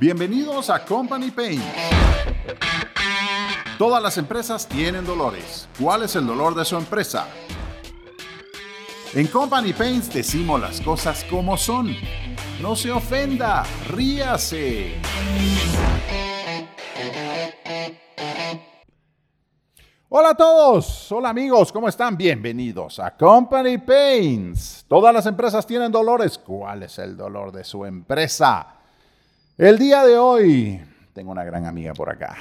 Bienvenidos a Company Pain. Todas las empresas tienen dolores. ¿Cuál es el dolor de su empresa? En Company Paints decimos las cosas como son. No se ofenda, ríase. Hola a todos, hola amigos, ¿cómo están? Bienvenidos a Company Pains. Todas las empresas tienen dolores. ¿Cuál es el dolor de su empresa? El día de hoy tengo una gran amiga por acá,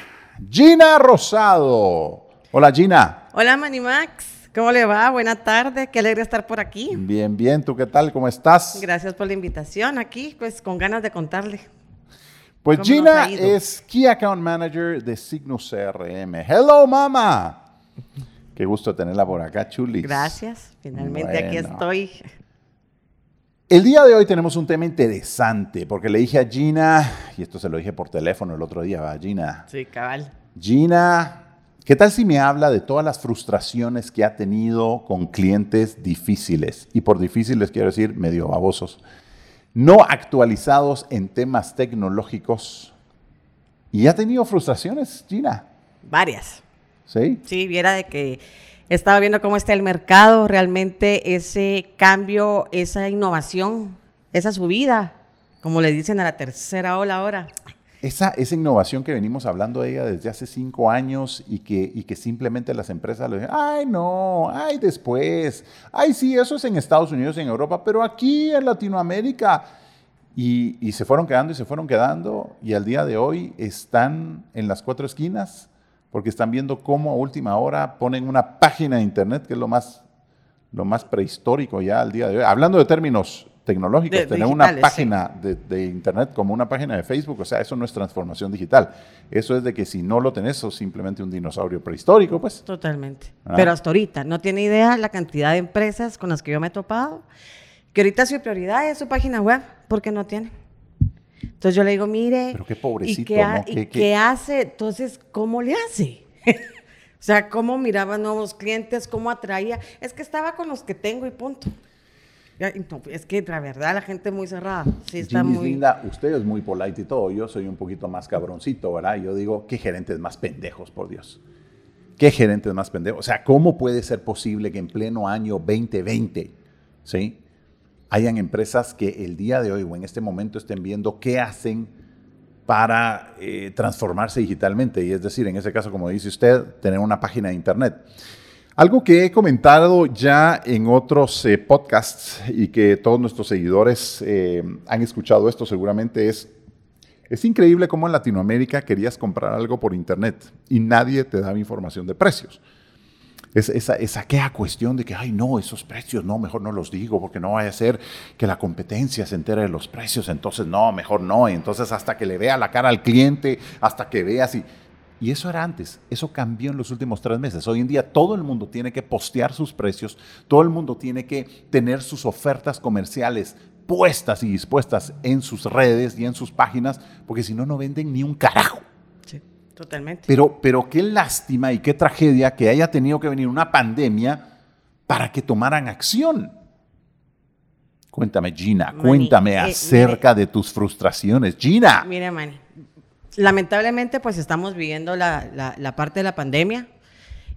Gina Rosado. Hola Gina. Hola Manimax, ¿cómo le va? Buenas tardes, qué alegre estar por aquí. Bien, bien, ¿tú qué tal? ¿Cómo estás? Gracias por la invitación aquí, pues con ganas de contarle. Pues ¿Cómo Gina es Key Account Manager de Signus CRM. Hello, mama. Qué gusto tenerla por acá, Chulis. Gracias, finalmente aquí estoy. El día de hoy tenemos un tema interesante, porque le dije a Gina, y esto se lo dije por teléfono el otro día, ¿va? Gina, Sí, cabal. Gina, ¿qué tal si me habla de todas las frustraciones que ha tenido con clientes difíciles? Y por difíciles quiero decir medio babosos, no actualizados en temas tecnológicos. ¿Y ha tenido frustraciones, Gina? Varias. ¿Sí? Sí, viera de que estaba viendo cómo está el mercado, realmente ese cambio, esa innovación, esa subida, como le dicen a la tercera ola ahora. Esa, esa innovación que venimos hablando de ella desde hace cinco años y que, y que simplemente las empresas le dicen, ay no, ay después, ay sí, eso es en Estados Unidos en Europa, pero aquí en Latinoamérica. Y se fueron quedando y se fueron quedando y al día de hoy están en las cuatro esquinas porque están viendo cómo a última hora ponen una página de internet que es lo más, lo más prehistórico ya al día de hoy. Hablando de términos tecnológicos, De- tener una sí. página de, de internet como una página de Facebook, o sea, eso no es transformación digital. Eso es de que si no lo tenés, sos simplemente un dinosaurio prehistórico, pues. Totalmente. Ah. Pero hasta ahorita, no tiene idea la cantidad de empresas con las que yo me he topado, que ahorita su prioridad es su página web, porque no tiene. Entonces yo le digo, mire, Pero qué ¿y pobrecito, qué, ha- ¿no? y Qué- hace? Entonces, ¿cómo le hace? o sea, ¿cómo miraba nuevos clientes? ¿Cómo atraía? Es que estaba con los que tengo y punto. Es que la verdad la gente es muy cerrada. Sí, está es muy... linda, usted es muy polite y todo, yo soy un poquito más cabroncito, ¿verdad? Yo digo, qué gerentes más pendejos, por Dios. Qué gerentes más pendejos. O sea, ¿cómo puede ser posible que en pleno año 2020, ¿sí? Hayan empresas que el día de hoy o en este momento estén viendo qué hacen para eh, transformarse digitalmente. Y es decir, en ese caso, como dice usted, tener una página de internet. Algo que he comentado ya en otros eh, podcasts y que todos nuestros seguidores eh, han escuchado esto seguramente es, es increíble cómo en Latinoamérica querías comprar algo por internet y nadie te daba información de precios. Es, esa, aquella cuestión de que, ay, no, esos precios, no, mejor no los digo, porque no vaya a ser que la competencia se entere de los precios, entonces no, mejor no, y entonces hasta que le vea la cara al cliente, hasta que vea si... Y eso era antes, eso cambió en los últimos tres meses. Hoy en día todo el mundo tiene que postear sus precios, todo el mundo tiene que tener sus ofertas comerciales puestas y dispuestas en sus redes y en sus páginas, porque si no, no venden ni un carajo. Totalmente. Pero, pero qué lástima y qué tragedia que haya tenido que venir una pandemia para que tomaran acción. Cuéntame, Gina, cuéntame eh, acerca de tus frustraciones. Gina, Mire, Manny, lamentablemente pues estamos viviendo la, la- la parte de la pandemia.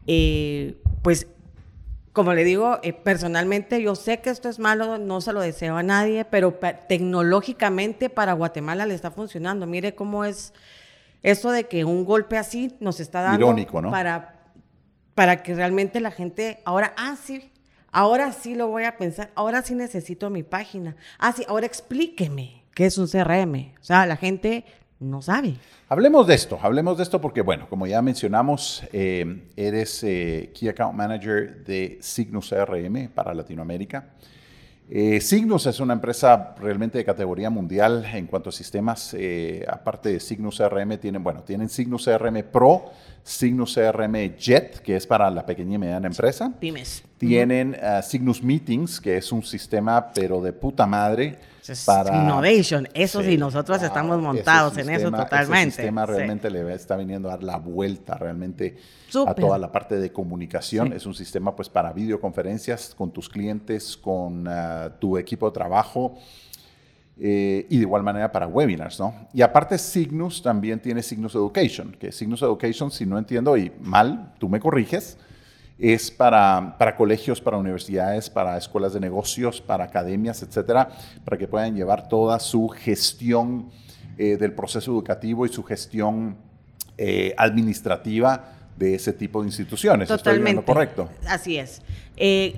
Eh, pues, como le digo, eh, personalmente yo sé que esto es malo, no se lo deseo a nadie, pero pa- tecnológicamente para Guatemala le está funcionando. Mire cómo es eso de que un golpe así nos está dando Irónico, ¿no? para, para que realmente la gente ahora, ah, sí, ahora sí lo voy a pensar, ahora sí necesito mi página. Ah, sí, ahora explíqueme qué es un CRM. O sea, la gente no sabe. hablemos de esto, hablemos de esto porque, bueno, como ya mencionamos, eh, eres eh, Key Account Manager de Signus CRM para Latinoamérica. Eh, Signus es una empresa realmente de categoría mundial en cuanto a sistemas. eh, aparte de Signus CRM, tienen, bueno, tienen Signus CRM Pro, Signus CRM Jet, que es para la pequeña y mediana empresa. Pymes. Tienen uh, Signus Meetings, que es un sistema, pero de puta madre. Es para innovation. Eso sí, Sí, nosotros wow, estamos ese montados en eso sistema- totalmente. Ese sistema Sí. realmente le está viniendo a dar la vuelta realmente a Súper. toda la parte de comunicación. Sí. Es un sistema pues para videoconferencias con tus clientes, con ah, tu equipo de trabajo. eh, y de igual manera para webinars, ¿no? Y aparte Signus también tiene Signus Education, que Signus Education, si no entiendo y mal, tú me corriges, es para, para colegios, para universidades, para escuelas de negocios, para academias, etcétera, para que puedan llevar toda su gestión eh, del proceso educativo y su gestión eh, administrativa de ese tipo de instituciones. Totalmente. ¿Estoy correcto? Así es.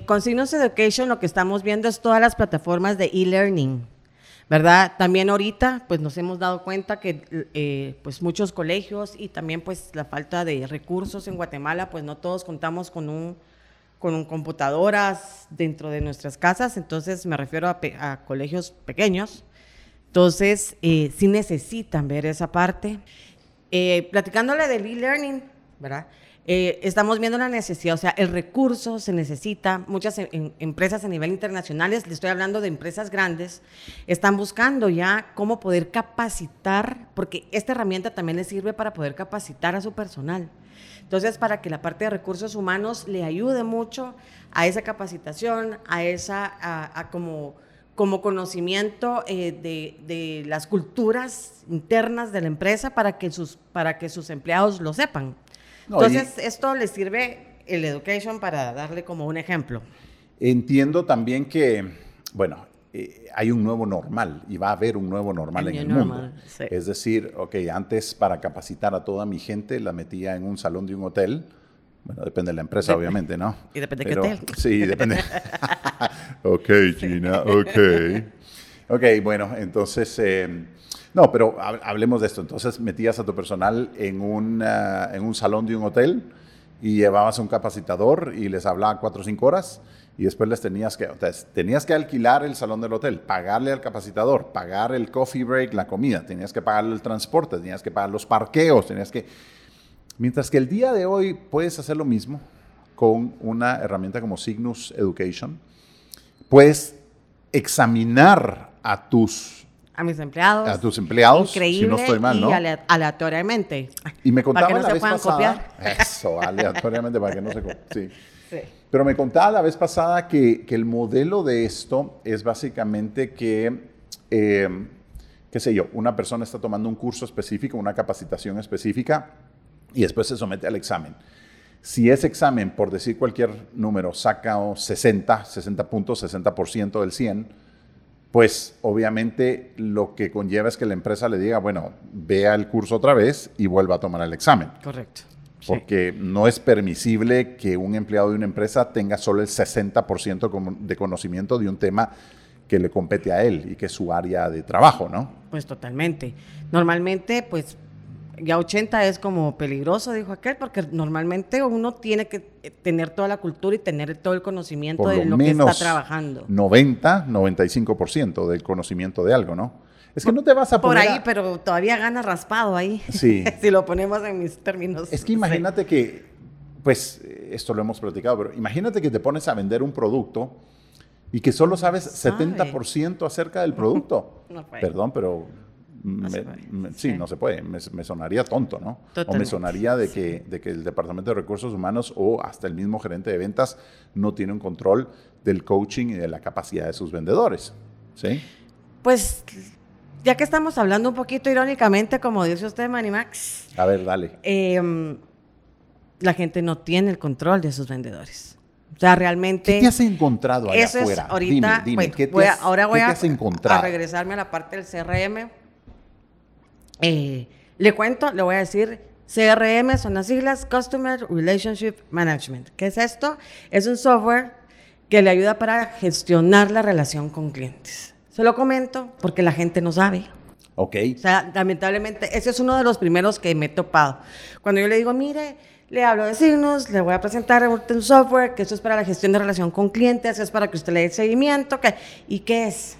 con Signus Education lo que estamos viendo es todas las plataformas de e-learning ¿verdad? También ahorita, pues nos hemos dado cuenta que eh, pues muchos colegios y también pues la falta de recursos en Guatemala, pues no todos contamos con un con un computadoras dentro de nuestras casas, entonces me refiero a, colegios pequeños, entonces eh, sí necesitan ver esa parte. Eh, platicándole del e-learning, ¿verdad? Eh, estamos viendo la necesidad, o sea, el recurso se necesita. Muchas em, empresas a nivel internacional, le estoy hablando de empresas grandes, están buscando ya cómo poder capacitar, porque esta herramienta también les sirve para poder capacitar a su personal. Entonces, para que la parte de recursos humanos le ayude mucho a esa capacitación, a esa, a, como, como conocimiento eh, de, de, las culturas internas de la empresa para que sus, para que sus empleados lo sepan. Entonces, esto le sirve el education para darle como un ejemplo. Entiendo también que, bueno, eh, hay un nuevo normal y va a haber un nuevo normal en el mundo. Es decir, ok, antes para capacitar a toda mi gente la metía en un salón de un hotel. Bueno, depende de la empresa, obviamente, ¿no? Y depende de qué hotel. Sí, depende. ok, Gina, ok. Ok, bueno, entonces... Eh, no, pero hablemos de esto. Entonces metías a tu personal en un, en un salón de un hotel y llevabas un capacitador y les hablaba cuatro o cinco horas y después les tenías que, tenías que alquilar el salón del hotel, pagarle al capacitador, pagar el coffee break, la comida, tenías que pagarle el transporte, tenías que pagar los parqueos, tenías que... Mientras que el día de hoy puedes hacer lo mismo con una herramienta como Signus Education, puedes examinar a tus a mis empleados. A tus empleados, Increíble si no estoy mal, ¿no? Y aleatoriamente. Y me contaba para que no la se vez puedan pasada, copiar. Eso, aleatoriamente para que no se. Sí. sí. Pero me contaba la vez pasada que, que, el modelo de esto es básicamente que, eh, qué sé yo, una persona está tomando un curso específico, una capacitación específica y después se somete al examen. Si ese examen, por decir cualquier número, saca 60, 60 puntos, 60% del 100, pues obviamente lo que conlleva es que la empresa le diga, bueno, vea el curso otra vez y vuelva a tomar el examen. Correcto. Porque no es permisible que un empleado de una empresa tenga solo el 60% de conocimiento de un tema que le compete a él y que es su área de trabajo, ¿no? Pues totalmente. Normalmente, pues ya 80 es como peligroso, dijo aquel, porque normalmente uno tiene que tener toda la cultura y tener todo el conocimiento de lo, que está trabajando. 90, 95% del conocimiento de algo, ¿no? Es que no te vas a poner. Por ahí, pero todavía gana raspado ahí. Sí. si lo ponemos en mis términos. Es que imagínate que, pues, esto lo hemos platicado, pero imagínate que te pones a vender un producto y que solo sabes 70% acerca del producto. Perdón, pero sí, no se puede. Me, sonaría tonto, ¿no? O me sonaría de que, de que el Departamento de Recursos Humanos o hasta el mismo gerente de ventas no tiene un control del coaching y de la capacidad de sus vendedores. ¿Sí? Pues ya que estamos hablando un poquito irónicamente, como dice usted, Manimax. A ver, dale. Em, la gente no tiene el control de sus vendedores. O sea, realmente. ¿Qué te has encontrado allá eso afuera? Es ahorita, dime, ¿qué te ahora voy a, a, regresarme a la parte del CRM eh, le cuento, le voy a decir, CRM son las siglas Customer Relationship Management. ¿Qué es esto? Es un software que le ayuda para gestionar la relación con clientes. Se lo comento porque la gente no sabe. Ok. O sea, lamentablemente, ese es uno de los primeros que me he topado. Cuando yo le digo, mire, le hablo de signos, le voy a presentar un software, que eso es para la gestión de relación con clientes, es para que usted le dé seguimiento. ¿Y qué es?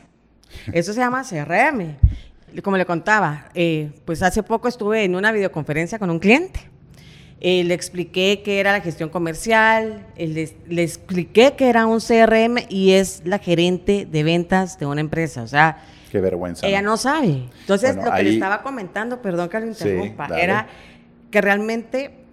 Eso se llama CRM como le contaba, eh, pues hace poco estuve en una videoconferencia con un cliente. Eh, le expliqué qué era la gestión comercial, eh, le, expliqué que era un CRM y es la gerente de ventas de una empresa. O sea, qué vergüenza. Ella no, sabe. Entonces, lo que le estaba comentando, perdón que lo interrumpa, era que realmente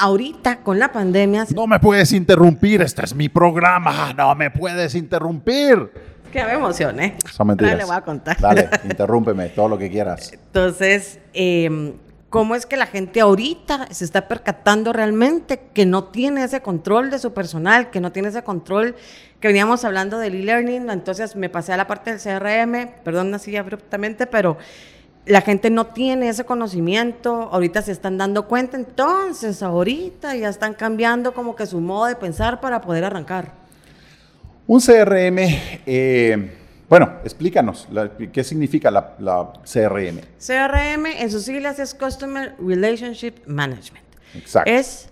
ahorita con la pandemia. No me puedes interrumpir, este es mi programa, no me puedes interrumpir. Que me emocioné. Son mentiras. Ahora le voy a contar. Dale, interrúmpeme, todo lo que quieras. Entonces, eh, ¿cómo es que la gente ahorita se está percatando realmente que no tiene ese control de su personal, que no tiene ese control que veníamos hablando del e-learning? Entonces me pasé a la parte del CRM, perdón así abruptamente, pero la gente no tiene ese conocimiento, ahorita se están dando cuenta, entonces ahorita ya están cambiando como que su modo de pensar para poder arrancar. Un CRM, eh, bueno, explícanos, la- ¿qué significa la, la CRM? CRM en sus siglas es Customer Relationship Management. Exacto. Es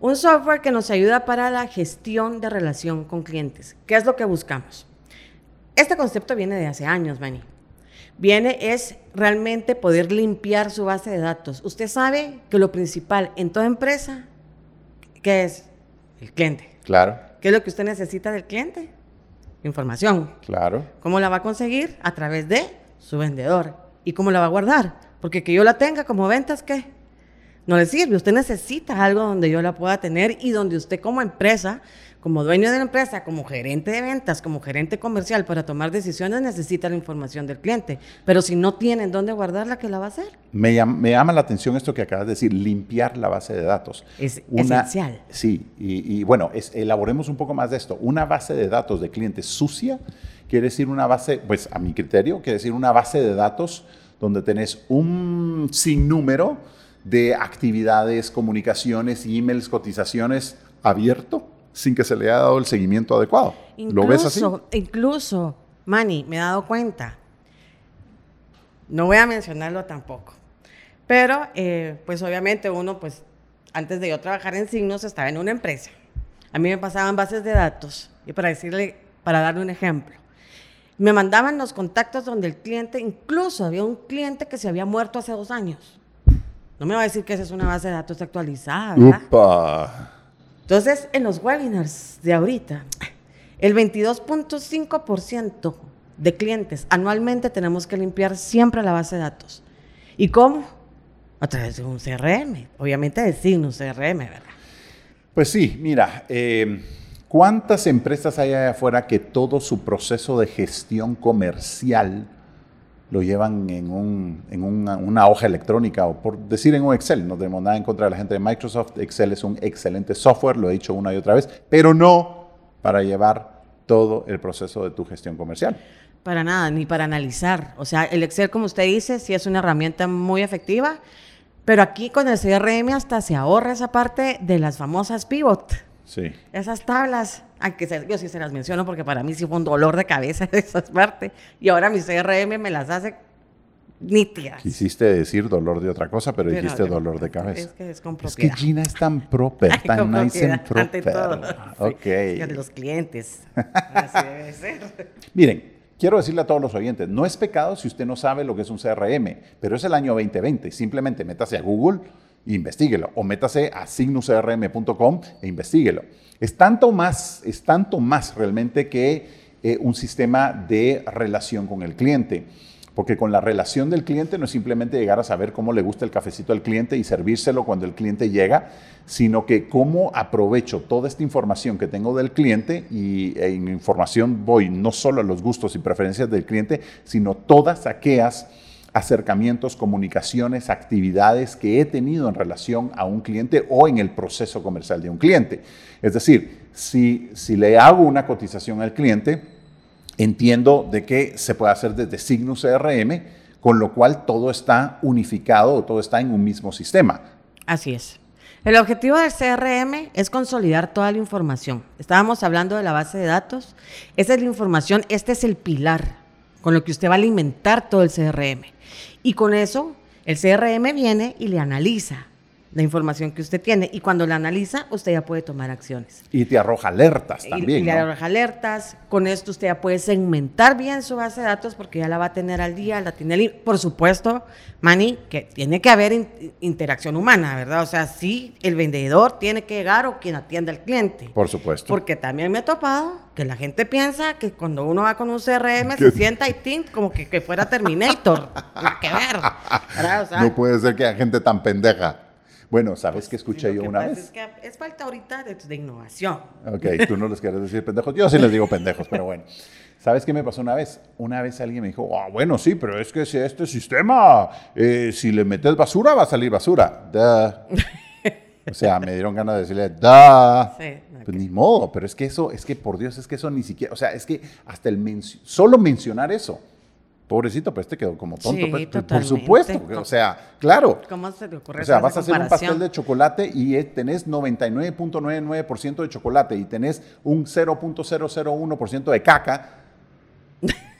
un software que nos ayuda para la gestión de relación con clientes. ¿Qué es lo que buscamos? Este concepto viene de hace años, Manny. Viene es realmente poder limpiar su base de datos. Usted sabe que lo principal en toda empresa, ¿qué es? El cliente. Claro, ¿Qué es lo que usted necesita del cliente? Información. claro. ¿Cómo la va a conseguir? A través de su vendedor. ¿Y cómo la va a guardar? Porque que yo la tenga como ventas, ¿qué? No le sirve. Usted necesita algo donde yo la pueda tener y donde usted como empresa, como dueño de la empresa, como gerente de ventas, como gerente comercial, para tomar decisiones necesita la información del cliente. Pero si no tienen dónde guardarla, ¿qué la va a hacer? Me llama, me llama la atención esto que acabas de decir, limpiar la base de datos. Es esencial. Sí, y, y bueno, es- elaboremos un poco más de esto. Una base de datos de clientes sucia quiere decir una base, pues a mi criterio, quiere decir una base de datos donde tenés un sinnúmero de actividades, comunicaciones, emails, cotizaciones abierto sin que se le haya dado el seguimiento adecuado. ¿Lo ves así? Incluso- Incluso, Manny, me he dado cuenta. No voy a mencionarlo tampoco. Pero, eh, pues obviamente uno, pues, antes de yo trabajar en Signos, estaba en una empresa. A mí me pasaban bases de datos. Y para decirle, para darle un ejemplo, me mandaban los contactos donde el cliente, incluso había un cliente que se había muerto hace dos años. No me va a decir que esa es una base de datos actualizada, ¿verdad? Upa. Entonces, en los webinars de ahorita, el 22.5% de clientes anualmente tenemos que limpiar siempre la base de datos. ¿Y cómo? A través de un CRM, obviamente de signo CRM, ¿verdad? Pues sí, mira, eh, ¿cuántas empresas hay allá afuera que todo su proceso de gestión comercial lo llevan en, un- en una, hoja electrónica o por decir en un Excel? No tenemos nada en contra de la gente de Microsoft. Excel es un excelente software, lo he dicho una y otra vez, pero no para llevar todo el proceso de tu gestión comercial. Para nada, ni para analizar. O sea, el Excel, como usted dice, sí es una herramienta muy efectiva, pero aquí con el CRM hasta se ahorra esa parte de las famosas pivot. Sí. Esas tablas, aunque se- yo sí se las menciono porque para mí sí fue un dolor de cabeza esa parte. Y ahora mi CRM me las hace nítidas. Quisiste decir dolor de otra cosa, pero, Pero dijiste de- dolor de cabeza. es que es con Es que. Gina es tan proper, Ay, tan nice and propiedad, ante proper. todo. Ok. Sí, de los clientes. Así debe ser. Miren, quiero decirle a todos los oyentes, no es pecado si usted no sabe lo que es un CRM, pero es el año 2020. Simplemente métase a Google investiguelo, o métase a signucrm.com e investiguelo. Es tanto más, es tanto más realmente que eh, un sistema de relación con el cliente. Porque con la relación del cliente no es simplemente llegar a saber cómo le gusta el cafecito al cliente y servírselo cuando el cliente llega, sino que cómo aprovecho toda esta información que tengo del cliente y en información voy no solo a los gustos y preferencias del cliente, sino todas aquellas acercamientos, comunicaciones, actividades que he tenido en relación a un cliente o en el proceso comercial de un cliente. Es decir, si, si le hago una cotización al cliente, entiendo de que se puede hacer desde Signus CRM, con lo cual todo está unificado todo está en un mismo sistema. Así es. El objetivo del CRM es consolidar toda la información. Estábamos hablando de la base de datos. Esa es la información, este es el pilar con lo que usted va a alimentar todo el CRM. Y con eso, el CRM viene y le analiza la información que usted tiene. Y cuando la analiza, usted ya puede tomar acciones. Y te arroja alertas también. y, le ¿no? arroja alertas. Con esto usted ya puede segmentar bien su base de datos porque ya la va a tener al día, la tiene al- Por supuesto, Manny, que tiene que haber in- interacción humana, ¿verdad? O sea, sí, el vendedor tiene que llegar o quien atiende al cliente. Por supuesto. Porque también me he topado que la gente piensa que cuando uno va con un CRM se sienta y tint como que, que fuera Terminator. Nada que ver. ¿verdad? O sea, no puede ser que haya gente tan pendeja. Bueno, ¿sabes qué escuché yo que una pasa vez? Es que es falta ahorita de, de innovación. Ok, tú no les quieres decir pendejos. Yo sí les digo pendejos, pero bueno. ¿Sabes qué me pasó una vez? Una vez alguien me dijo, ah, bueno, sí, pero es que si este sistema, eh, si le metes basura, va a salir basura. Duh. O sea, me dieron ganas de decirle, da. Sí, Pues ni modo, pero es que eso, es que por Dios, es que eso ni siquiera, o sea, es que hasta el solo mencionar eso, pobrecito, pues te quedó como tonto. Sí, pues, por supuesto, o sea, claro. ¿Cómo se te ocurre O sea, vas a hacer un pastel de chocolate y eh, tenés 99.99% de chocolate y tenés un 0.001% de caca.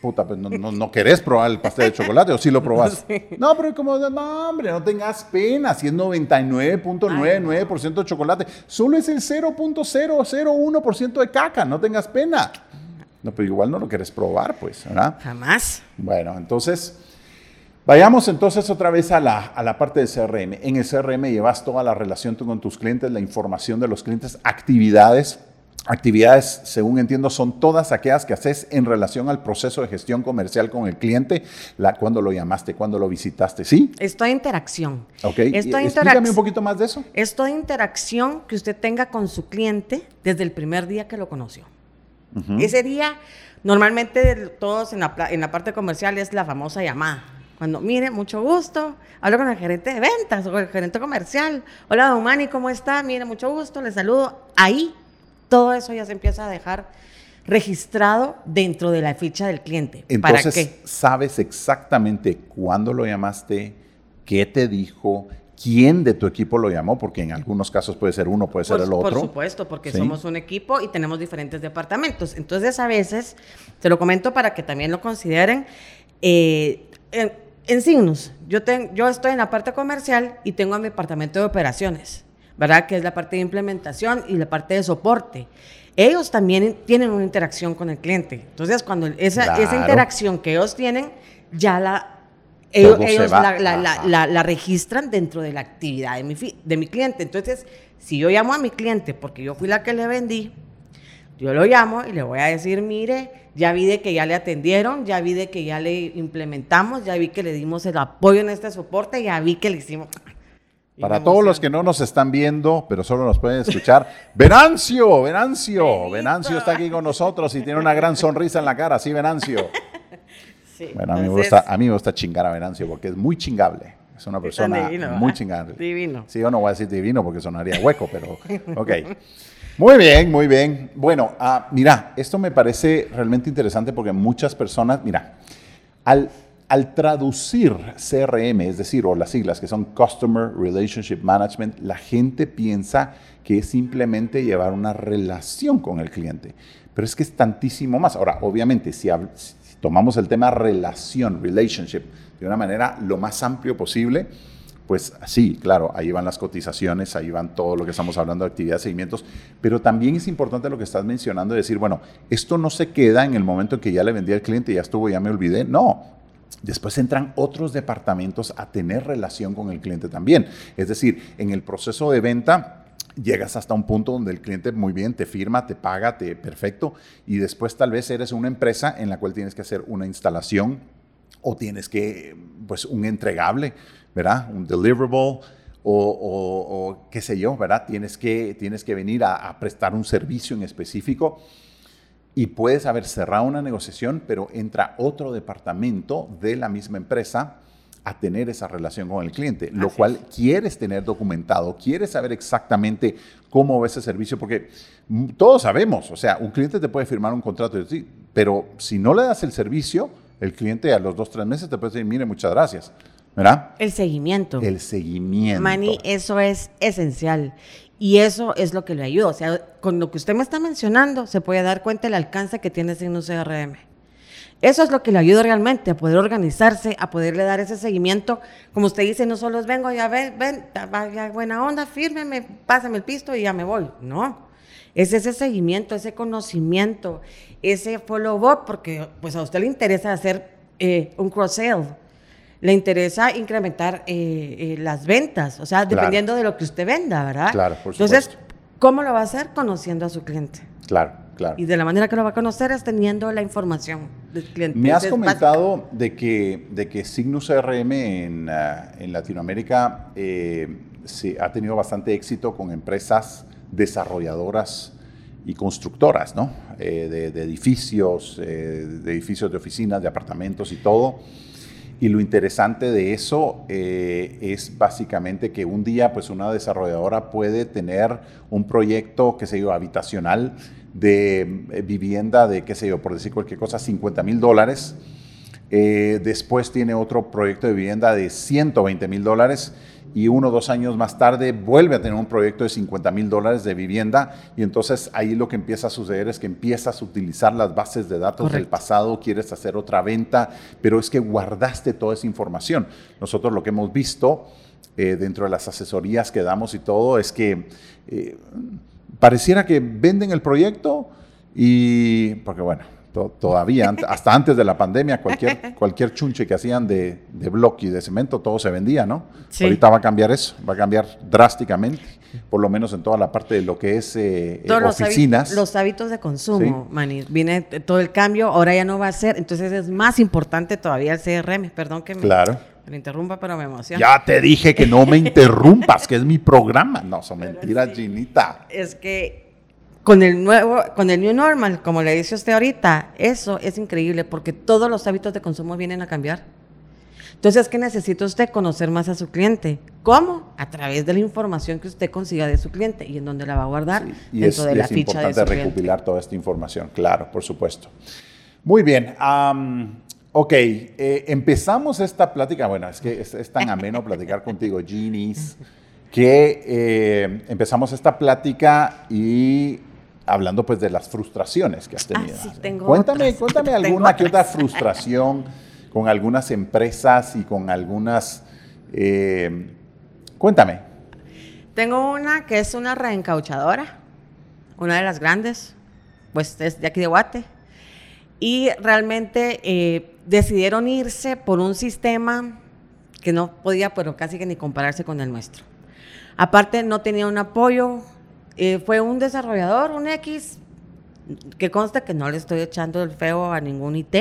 Puta, pues no, no, no querés probar el pastel de chocolate o sí lo probás. No, pero como, no, hombre, no tengas pena. Si es 99.99% de chocolate, solo es el 0.001% de caca. No tengas pena. No, pero igual no lo querés probar, pues, ¿verdad? Jamás. Bueno, entonces, vayamos entonces otra vez a la, a la parte del CRM. En el CRM llevas toda la relación con tus clientes, la información de los clientes, actividades. Actividades, según entiendo, son todas aquellas que haces en relación al proceso de gestión comercial con el cliente, la, cuando lo llamaste, cuando lo visitaste, ¿sí? Es toda interacción. Ok, Es toda explícame un poquito más de eso. Es toda interacción que usted tenga con su cliente desde el primer día que lo conoció. Ese día, normalmente todos en la, pla- en la parte comercial es la famosa llamada. Cuando, mire, mucho gusto, hablo con el gerente de ventas o con el gerente comercial. Hola, don Manny, ¿cómo está? Mire, mucho gusto, le saludo. Ahí, todo eso ya se empieza a dejar registrado dentro de la ficha del cliente. ¿Para Entonces, qué? sabes exactamente cuándo lo llamaste, qué te dijo, quién de tu equipo lo llamó, porque en algunos casos puede ser uno, puede ser Por, el otro. por supuesto, porque Sí. somos un equipo y tenemos diferentes departamentos. Entonces, a veces, te lo comento para que también lo consideren, eh, en, en Signus, yo, ten- yo estoy en la parte comercial y tengo a mi departamento de operaciones, ¿verdad? Que es la parte de implementación y la parte de soporte. Ellos también tienen una interacción con el cliente. Entonces, cuando esa, esa Claro. interacción que ellos tienen, ya la... Ellos, la, la- la- registran dentro de la actividad de mi, de mi cliente. Entonces, si yo llamo a mi cliente porque yo fui la que le vendí, yo lo llamo y le voy a decir, mire, ya vi de que ya le atendieron, ya vi de que ya le implementamos, ya vi que le dimos el apoyo en este soporte, ya vi que le hicimos... Para todos los que no nos están viendo, pero solo nos pueden escuchar, Venancio, Venancio, Venancio está aquí con nosotros y tiene una gran sonrisa en la cara, sí, Venancio. Sí, Bueno, a mí, me gusta, a mí me gusta chingar a Venancio porque es muy chingable. Es una persona divino, muy ¿verdad? chingable. Divino. Sí, yo no voy a decir divino porque sonaría hueco, pero ok. Muy bien, muy bien. Bueno, ah, mira, esto me parece realmente interesante porque muchas personas, mira, al, al traducir CRM, es decir, o las siglas que son Customer Relationship Management, la gente piensa que es simplemente llevar una relación con el cliente. Pero es que es tantísimo más. Ahora, obviamente, si tomamos el tema relación, relationship, de una manera lo más amplio posible, pues sí, claro, ahí van las cotizaciones, ahí van todo lo que estamos hablando de actividades, seguimientos, pero también es importante lo que estás mencionando, de decir, bueno, esto no se queda en el momento en que ya le vendí al cliente, ya estuvo, ya me olvidé, no. Después entran otros departamentos a tener relación con el cliente también. Es decir, en el proceso de venta, llegas hasta un punto donde el cliente muy bien te firma, te paga, te perfecto, y después tal vez eres una empresa en la cual tienes que hacer una instalación o tienes que, pues, un entregable, ¿verdad? Un deliverable o, o- o qué sé yo, ¿verdad? Tienes que, tienes que venir a, a prestar un servicio en específico y puedes haber cerrado una negociación, pero entra otro departamento de la misma empresa a tener esa relación con el cliente, lo Así cual quieres tener documentado, quieres saber exactamente cómo va ese servicio, porque todos sabemos, o sea, un cliente te puede firmar un contrato, sí, pero si no le das el servicio, el cliente a los dos, tres meses te puede decir, mire, muchas gracias, ¿verdad? El seguimiento. El seguimiento. Manny, eso es esencial. Y eso es lo que le ayuda. O sea, con lo que usted me está mencionando, se puede dar cuenta el alcance que tiene sin un CRM. Eso es lo que le ayuda realmente a poder organizarse, a poderle dar ese seguimiento. Como usted dice, no solo es vengo, ya ven, ven, vaya buena onda, fírmeme, pásame el pisto y ya me voy. No. Es ese seguimiento, ese conocimiento, ese follow-up, porque pues a usted le interesa hacer eh, un cross-sale. Le interesa incrementar eh, eh, las ventas, o sea, Claro. dependiendo de lo que usted venda, ¿verdad? Claro, por Entonces, supuesto. ¿cómo lo va a hacer? Conociendo a su cliente. Claro, claro. Y de la manera que lo va a conocer es teniendo la información del cliente. Me has Es comentado de que, de que Signus CRM en, ah, en Latinoamérica eh, sí, ha tenido bastante éxito con empresas desarrolladoras y constructoras, ¿no? Eh, de, edificios, eh, de edificios de oficinas, de apartamentos y todo. Y lo interesante de eso eh, es básicamente que un día, pues una desarrolladora puede tener un proyecto, qué sé yo, habitacional de vivienda de, qué sé yo, por decir cualquier cosa, 50 mil dólares. después tiene otro proyecto de vivienda de 120 mil dólares y uno o dos años más tarde vuelve a tener un proyecto de 50 mil dólares de vivienda y entonces ahí lo que empieza a suceder es que empiezas a utilizar las bases de datos del pasado, quieres hacer otra venta, pero es que guardaste toda esa información. Nosotros lo que hemos visto eh, dentro de las asesorías que damos y todo es que eh, pareciera que venden el proyecto y, porque bueno, todavía, hasta antes de la pandemia, cualquier, cualquier chunche que hacían de, de bloque y de cemento, todo se vendía, ¿no? Ahorita va a cambiar eso, va a cambiar drásticamente, por lo menos en toda la parte de lo que es eh, oficinas. Los hábitos, de consumo, Viene todo el cambio, ahora ya no va a ser, entonces es más importante todavía el CRM, perdón que me... Claro. Me interrumpa, pero me emociona. Ya te dije que no me interrumpas, que es mi programa. No, son mentiras, Ginita. Es que con el nuevo, con el new normal, como le dice usted ahorita, eso es increíble porque todos los hábitos de consumo vienen a cambiar. Entonces, ¿qué necesita usted? Conocer más a su cliente. ¿Cómo? A través de la información que usted consiga de su cliente y en dónde la va a guardar y dentro es, de la es ficha importante de recopilar toda esta información, claro, por supuesto. Muy bien. ok, eh, empezamos esta plática. Bueno, es que es, tan ameno platicar contigo, Genies, que eh, empezamos esta plática y hablando pues de las frustraciones que has ah, tenido. sí, tengo cuéntame, cuéntame alguna que otra frustración con algunas empresas y con algunas... Eh, cuéntame. Tengo una que es una reencauchadora, una de las grandes, pues es de aquí de Guate. Y realmente eh, decidieron irse por un sistema que no podía, pero casi que ni compararse con el nuestro. Aparte, no tenía un apoyo eh, fue un desarrollador, un X, que consta que no le estoy echando el feo a ningún IT,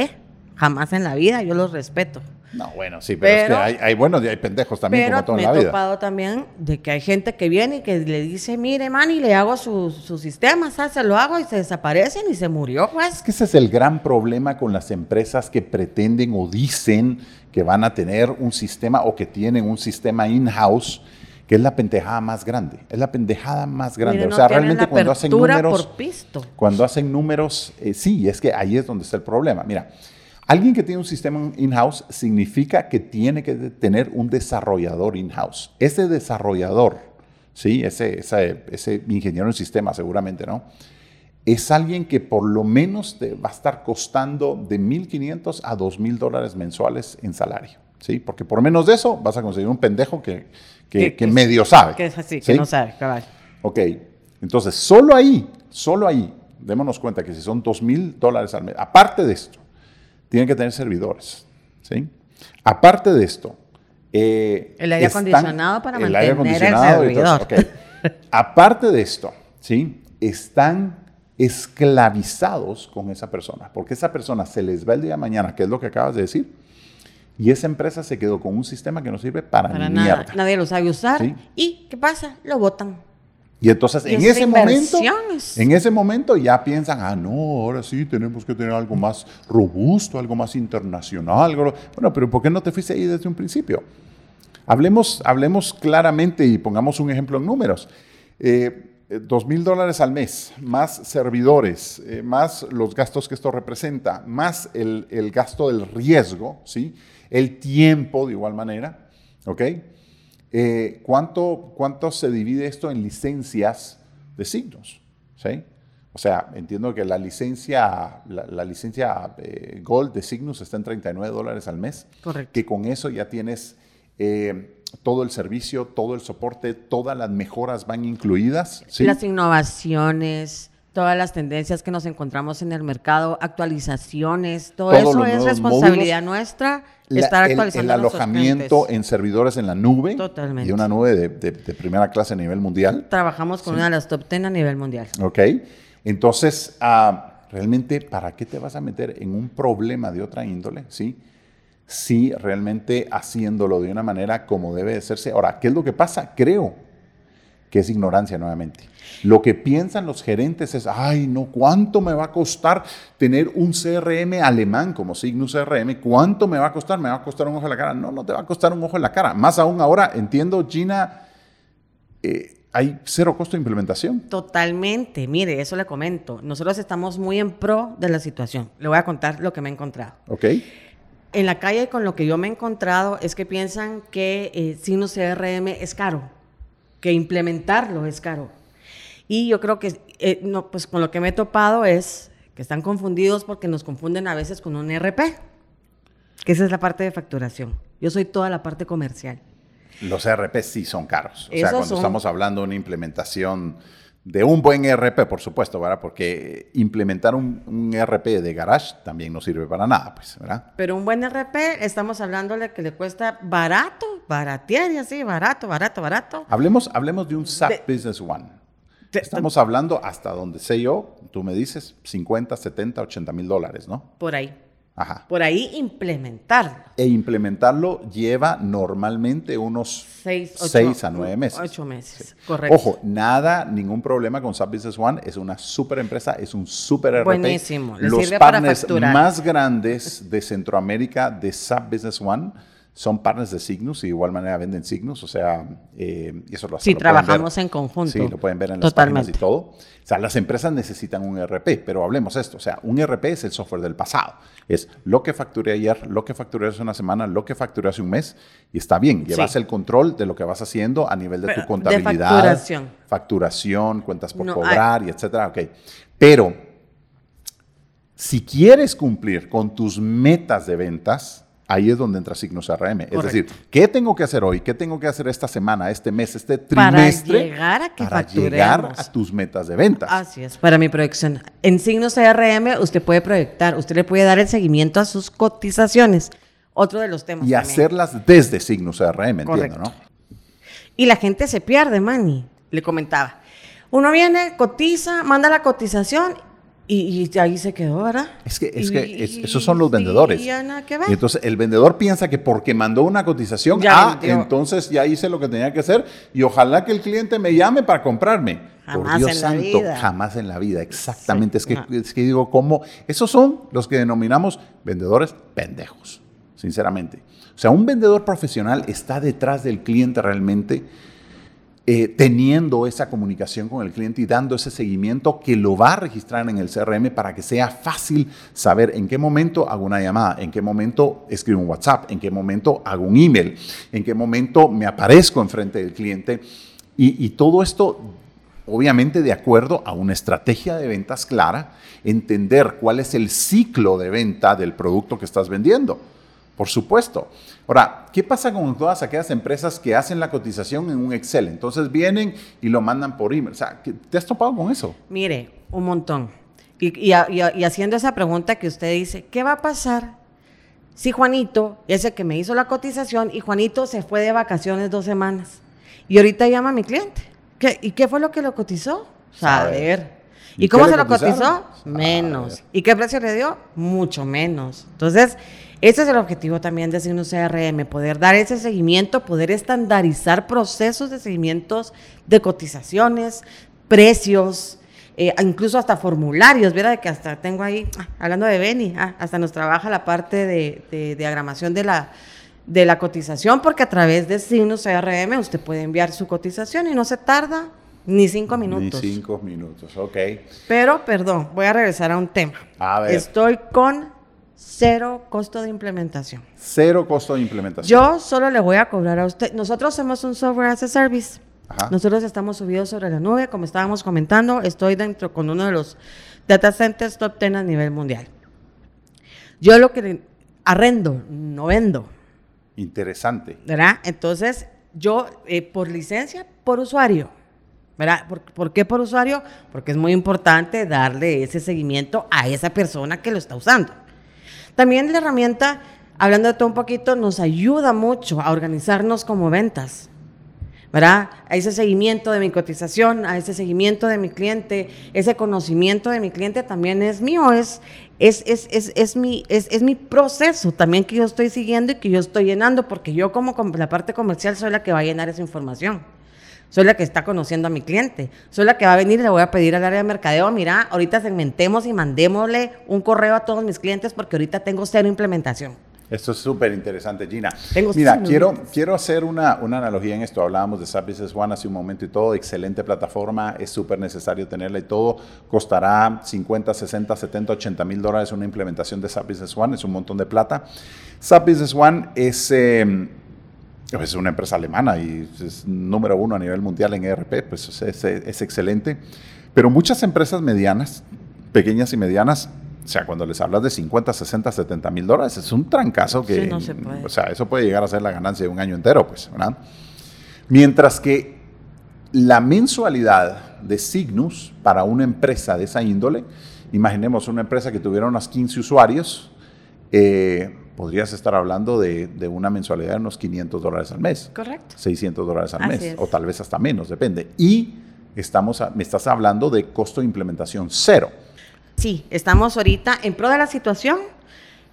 jamás en la vida, yo los respeto. No, bueno, sí, pero, es que hay, hay buenos y hay pendejos también como todo en la vida. me he topado también de que hay gente que viene y que le dice, mire, man, y le hago su, su sistema, se lo hago y se desaparecen y se murió, pues. Es que ese es el gran problema con las empresas que pretenden o dicen que van a tener un sistema o que tienen un sistema in-house que es la pendejada más grande, es la pendejada más grande. o sea, realmente cuando hacen números, cuando hacen números, eh, sí, es que ahí es donde está el problema. Mira, alguien que tiene un sistema in-house significa que tiene que tener un desarrollador in-house. Ese desarrollador, sí, ese, ese, ingeniero en sistema seguramente, ¿no? Es alguien que por lo menos te va a estar costando de 1.500 a 2.000 dólares mensuales en salario. ¿sí? Porque por menos de eso vas a conseguir un pendejo que, que, medio sabe. Que es así, que no sabe, cabal. Ok, entonces solo ahí, solo ahí, démonos cuenta que si son dos mil dólares al mes, aparte de esto, tienen que tener servidores, ¿sí? Aparte de esto, eh, el aire acondicionado para el mantener acondicionado el servidor. aparte de esto, ¿sí? Están esclavizados con esa persona, porque esa persona se les va el día de mañana, que es lo que acabas de decir, y esa empresa se quedó con un sistema que no sirve para, para nada. Nadie lo sabe usar. ¿Y qué pasa? Lo votan. Y entonces en ese momento, en ese momento ya piensan, ah, no, ahora sí tenemos que tener algo más robusto, algo más internacional. Bueno, pero ¿por qué no te fuiste ahí desde un principio? Hablemos, hablemos claramente y pongamos un ejemplo en números. Eh, dos mil dólares al mes, más servidores, eh, más los gastos que esto representa, más el, el gasto del riesgo, ¿sí? el tiempo de igual manera, ¿ok? Eh, ¿cuánto, ¿Cuánto se divide esto en licencias de signos? ¿Sí? O sea, entiendo que la licencia, la, licencia eh, Gold de signos está en 39 dólares al mes. Correcto. Que con eso ya tienes eh, todo el servicio, todo el soporte, todas las mejoras van incluidas. ¿sí? Las innovaciones, todas las tendencias que nos encontramos en el mercado, actualizaciones, todo eso es responsabilidad nuestra estar actualizando el, alojamiento en servidores en la nube Totalmente. y una nube de, primera clase a nivel mundial. Trabajamos con una de las top 10 a nivel mundial. Ok, entonces, ah, realmente, ¿para qué te vas a meter en un problema de otra índole? ¿sí? sí realmente haciéndolo de una manera como debe de hacerse. Ahora, ¿qué es lo que pasa? Creo que es ignorancia nuevamente. Lo que piensan los gerentes es, ay, no, ¿cuánto me va a costar tener un CRM alemán como Signus CRM? ¿Cuánto me va a costar? ¿Me va a costar un ojo en la cara? No, no te va a costar un ojo en la cara. Más aún ahora, entiendo, Gina, eh, hay cero costo de implementación. Totalmente. Mire, eso le comento. Nosotros estamos muy en pro de la situación. Le voy a contar lo que me he encontrado. Ok. En la calle con lo que yo me he encontrado es que piensan que eh, Signus CRM es caro, que implementarlo es caro. Y yo creo que eh, no, pues con lo que me he topado es que están confundidos porque nos confunden a veces con un ERP, que esa es la parte de facturación. Yo soy toda la parte comercial. Los ERP sí son caros. O sea, cuando estamos hablando de una implementación de un buen ERP, por supuesto, ¿verdad? Porque implementar un, ERP de garage también no sirve para nada, pues, ¿verdad? Pero un buen ERP, estamos hablando de que le cuesta barato, baratear y así, barato, barato, barato. Hablemos, hablemos de un SAP Business One. Estamos hablando hasta donde sé yo, tú me dices, 50, 70, 80 mil dólares, ¿no? Por ahí. Ajá. Por ahí implementarlo. E implementarlo lleva normalmente unos 6 a 9 meses. 8 meses, correcto. Ojo, nada, ningún problema con SAP Business One. Es una súper empresa, es un súper RP. Buenísimo. Los partners más grandes de Centroamérica de SAP Business One son partners de Signus y de igual manera venden Signus, o sea, eh, eso lo Sí, lo trabajamos en conjunto. Sí, lo pueden ver en las páginas y todo. O sea, las empresas necesitan un ERP, pero hablemos esto, o sea, un ERP es el software del pasado. Es lo que facturé ayer, lo que facturé hace una semana, lo que facturé hace un mes, y está bien, llevas el control de lo que vas haciendo a nivel de tu contabilidad. De facturación. Facturación, cuentas por cobrar y etcétera, ok. Pero, si quieres cumplir con tus metas de ventas, Ahí es donde entra Signos CRM. Es decir, ¿qué tengo que hacer hoy? ¿Qué tengo que hacer esta semana, este mes, este trimestre? Para llegar a que Para llegar a tus metas de ventas. Así es, para mi proyección. En Signos CRM usted puede proyectar, usted le puede dar el seguimiento a sus cotizaciones. Otro de los temas. Y hacerlas desde Signos CRM, entiendo, ¿no? Y la gente se pierde, Manny. Le comentaba. Uno viene, cotiza, manda la cotización y, ahí se quedó, ¿verdad? Es que, es que esos son los vendedores. Y, entonces el vendedor piensa que porque mandó una cotización, ah, entonces ya hice lo que tenía que hacer y ojalá que el cliente me llame para comprarme. Jamás Por Dios en santo, la vida. jamás en la vida, exactamente. es, que, es que digo, ¿cómo? Esos son los que denominamos vendedores pendejos, sinceramente. O sea, un vendedor profesional está detrás del cliente realmente eh, teniendo esa comunicación con el cliente y dando ese seguimiento que lo va a registrar en el CRM para que sea fácil saber en qué momento hago una llamada, en qué momento escribo un WhatsApp, en qué momento hago un email, en qué momento me aparezco enfrente del cliente. Y, y todo esto obviamente de acuerdo a una estrategia de ventas clara, entender cuál es el ciclo de venta del producto que estás vendiendo. Por supuesto. Ahora, ¿qué pasa con todas aquellas empresas que hacen la cotización en un Excel? Entonces vienen y lo mandan por email. O sea, ¿te has topado con eso? Mire, un montón. Y, haciendo esa pregunta que usted dice, ¿qué va a pasar si Juanito es el que me hizo la cotización y Juanito se fue de vacaciones dos semanas? Y ahorita llama a mi cliente. ¿Y qué fue lo que lo cotizó? A ver. ¿Y, cómo se lo cotizó? Menos. ¿Y qué precio le dio? Mucho menos. Entonces, ese es el objetivo también de Signos CRM, poder dar ese seguimiento, poder estandarizar procesos de seguimientos de cotizaciones, precios, eh, incluso hasta formularios, ¿verdad? Que hasta tengo ahí, ah, hablando de Beni, ah, hasta nos trabaja la parte de, diagramación de la, de la cotización, porque a través de Signos CRM usted puede enviar su cotización y no se tarda ni cinco minutos. Ni cinco minutos, ok. Pero, perdón, voy a regresar a un tema. A ver. Estoy con Cero costo de implementación. Cero costo de implementación. Yo solo le voy a cobrar a usted. Nosotros somos un software as a service. Nosotros estamos subidos sobre la nube, como estábamos comentando. Estoy dentro con uno de los data centers top 10 a nivel mundial. Yo lo que arrendo, no vendo. Interesante. ¿Verdad? Entonces, yo eh, por licencia, por usuario. ¿Verdad? ¿Por, qué por usuario? Porque es muy importante darle ese seguimiento a esa persona que lo está usando. También la herramienta, hablando de todo un poquito, nos ayuda mucho a organizarnos como ventas. ¿verdad? A ese seguimiento de mi cotización, a ese seguimiento de mi cliente, ese conocimiento de mi cliente también es mío, es es, es, es, es mi, es, es, mi proceso también que yo estoy siguiendo y que yo estoy llenando, porque yo como la parte comercial soy la que va a llenar esa información. Soy la que está conociendo a mi cliente. Soy la que va a venir y le voy a pedir al área de mercadeo, mira, ahorita segmentemos y mandémosle un correo a todos mis clientes porque ahorita tengo cero implementación. Esto es súper interesante, Gina. Mira, quiero, quiero hacer una, una, analogía en esto. Hablábamos de SAP Business One hace un momento y todo. Excelente plataforma, es súper necesario tenerla y todo. Costará 50, 60, 70, 80 mil dólares una implementación de SAP Business One. Es un montón de plata. SAP Business One es, em, es una empresa alemana y es número uno a nivel mundial en ERP. Pues es, es excelente. Pero muchas empresas medianas, pequeñas y medianas, o sea, cuando les hablas de 50, 60, 70 mil dólares, es un trancazo que, sí, no se puede. o sea, eso puede llegar a ser la ganancia de un año entero, pues, ¿verdad? Mientras que la mensualidad de Signus para una empresa de esa índole, imaginemos una empresa que tuviera unos 15 usuarios, eh, podrías estar hablando de, de, una mensualidad de unos 500 dólares al mes. Correcto. 600 dólares al mes, o tal vez hasta menos, depende. Y estamos me estás hablando de costo de implementación cero. Sí, estamos ahorita en pro de la situación.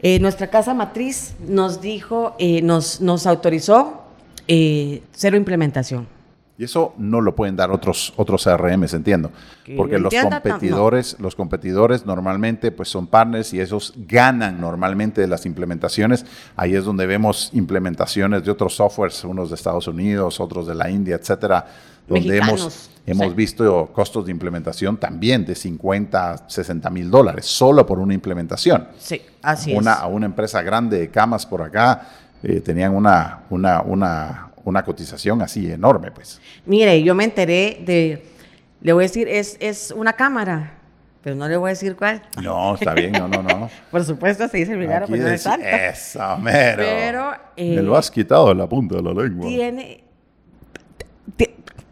Eh, nuestra casa matriz nos dijo, eh, nos, nos autorizó eh, cero implementación. Y eso no lo pueden dar otros, otros CRMs, entiendo. Porque los competidores, los competidores normalmente pues son partners y esos ganan normalmente de las implementaciones. Ahí es donde vemos implementaciones de otros softwares, unos de Estados Unidos, otros de la India, etcétera, donde hemos, hemos visto costos de implementación también de 50, 60 mil dólares, solo por una implementación. Sí, así una, es. A una empresa grande de camas por acá eh, tenían una, una, una, una cotización así enorme, pues. Mire, yo me enteré de, le voy a decir, es, es una cámara, pero no le voy a decir cuál. No, está bien, no, no, no. Por supuesto, se dice el pero no es Eso, mero. Pero... me lo has quitado de la punta de la lengua. Tiene...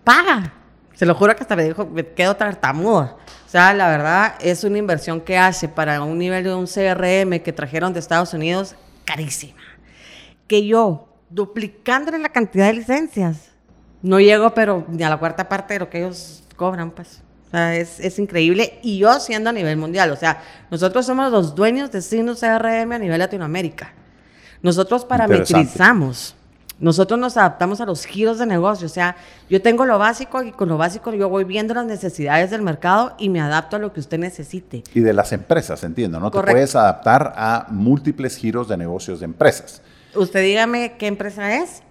paga. Se lo juro que hasta me dijo, me quedo tartamudo. O sea, la verdad, es una inversión que hace para un nivel de un CRM que trajeron de Estados Unidos carísima. Que yo, duplicándole la cantidad de licencias, no llego, pero ni a la cuarta parte de lo que ellos cobran, pues. O sea, es, es, increíble. Y yo siendo a nivel mundial. O sea, nosotros somos los dueños de Signos CRM a nivel Latinoamérica. Nosotros parametrizamos. Nosotros nos adaptamos a los giros de negocio. O sea, yo tengo lo básico y con lo básico yo voy viendo las necesidades del mercado y me adapto a lo que usted necesite. Y de las empresas, entiendo, ¿no? Correcto. Te puedes adaptar a múltiples giros de negocios de empresas. Usted dígame qué empresa es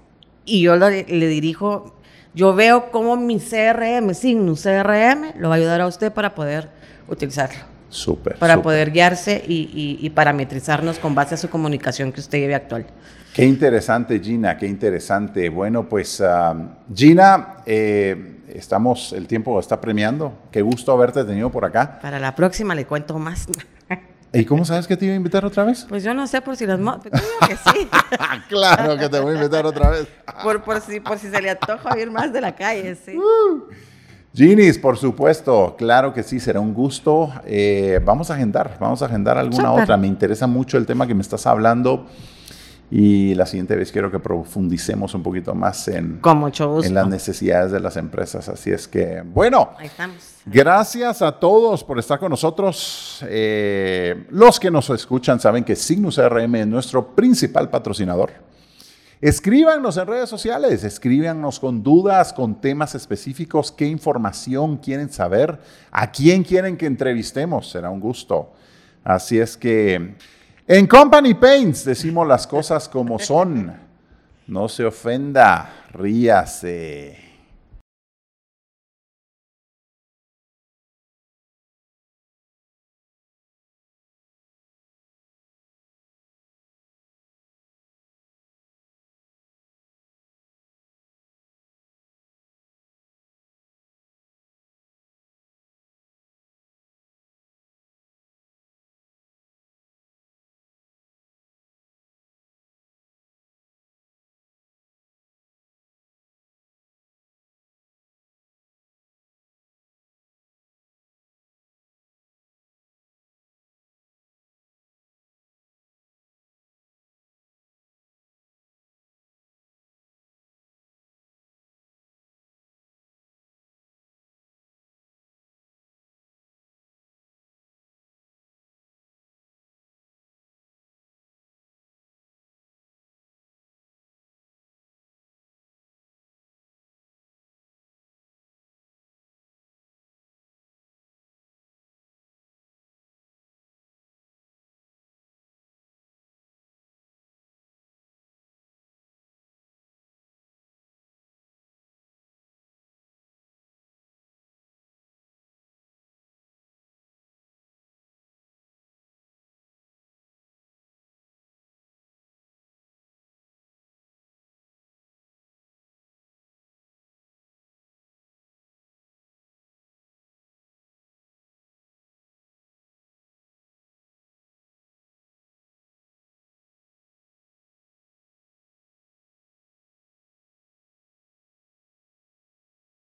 y yo le, le dirijo. Yo veo cómo mi CRM, Signus CRM, lo va a ayudar a usted para poder utilizarlo. Súper. Para super. poder guiarse y, y, y parametrizarnos con base a su comunicación que usted lleve actual. Qué interesante, Gina, qué interesante. Bueno, pues uh, Gina, eh, estamos, el tiempo está premiando. Qué gusto haberte tenido por acá. Para la próxima le cuento más. ¿Y cómo sabes que te iba a invitar otra vez? Pues yo no sé por si las... Mo que sí. claro que te voy a invitar otra vez. por, por, si, por si se le antoja ir más de la calle, sí. Uh. Ginis, por supuesto, claro que sí, será un gusto. Eh, vamos a agendar, vamos a agendar alguna Super. otra. Me interesa mucho el tema que me estás hablando. Y la siguiente vez quiero que profundicemos un poquito más en, en las necesidades de las empresas. Así es que, bueno, Ahí estamos. Gracias a todos por estar con nosotros. Eh, los que nos escuchan saben que Signus RM es nuestro principal patrocinador. Escríbanos en redes sociales, escríbanos con dudas, con temas específicos, qué información quieren saber, a quién quieren que entrevistemos, será un gusto. Así es que... En Company Paints decimos las cosas como son. No se ofenda, ríase.